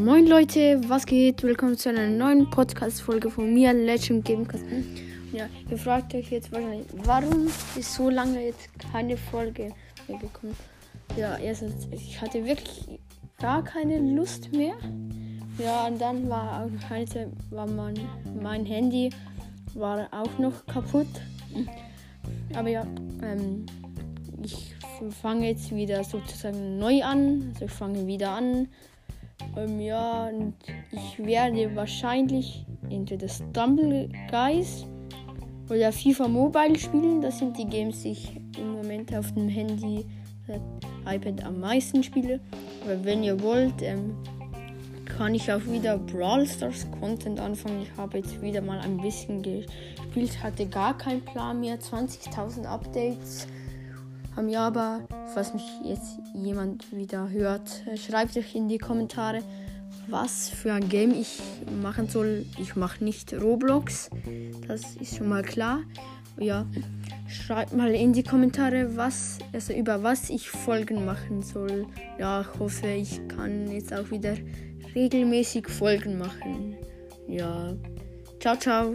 Moin Leute, was geht? Willkommen zu einer neuen Podcast-Folge von mir, Legend Gamecast. Ja, ihr fragt euch jetzt wahrscheinlich, warum ist so lange jetzt keine Folge mehr gekommen? Ja, erstens, ich hatte wirklich gar keine Lust mehr. Ja, und dann war auch heute war mein, mein Handy war auch noch kaputt. Aber ja, ähm, ich fange jetzt wieder sozusagen neu an. Also ich fange wieder an. Ähm, ja, und ich werde wahrscheinlich entweder Stumble Guys oder FIFA Mobile spielen. Das sind die Games, die ich im Moment auf dem Handy, äh, iPad am meisten spiele. Aber wenn ihr wollt, ähm, kann ich auch wieder Brawl Stars Content anfangen. Ich habe jetzt wieder mal ein bisschen gespielt, hatte gar keinen Plan mehr. 20.000 Updates am aber falls mich jetzt jemand wieder hört, äh, schreibt euch in die Kommentare, was für ein Game ich machen soll. Ich mache nicht Roblox, das ist schon mal klar. Ja, schreibt mal in die Kommentare, was, also über was ich Folgen machen soll. Ja, ich hoffe, ich kann jetzt auch wieder regelmäßig Folgen machen. Ja, ciao, ciao.